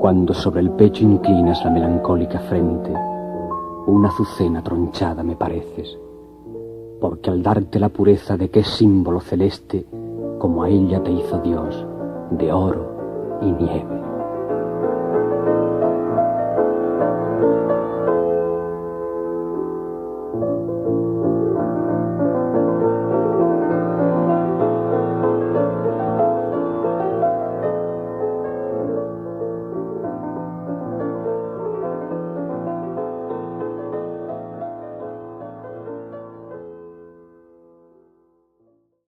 Cuando sobre el pecho inclinas la melancólica frente, una azucena tronchada me pareces, porque al darte la pureza de qué símbolo celeste, como a ella te hizo Dios, de oro y nieve.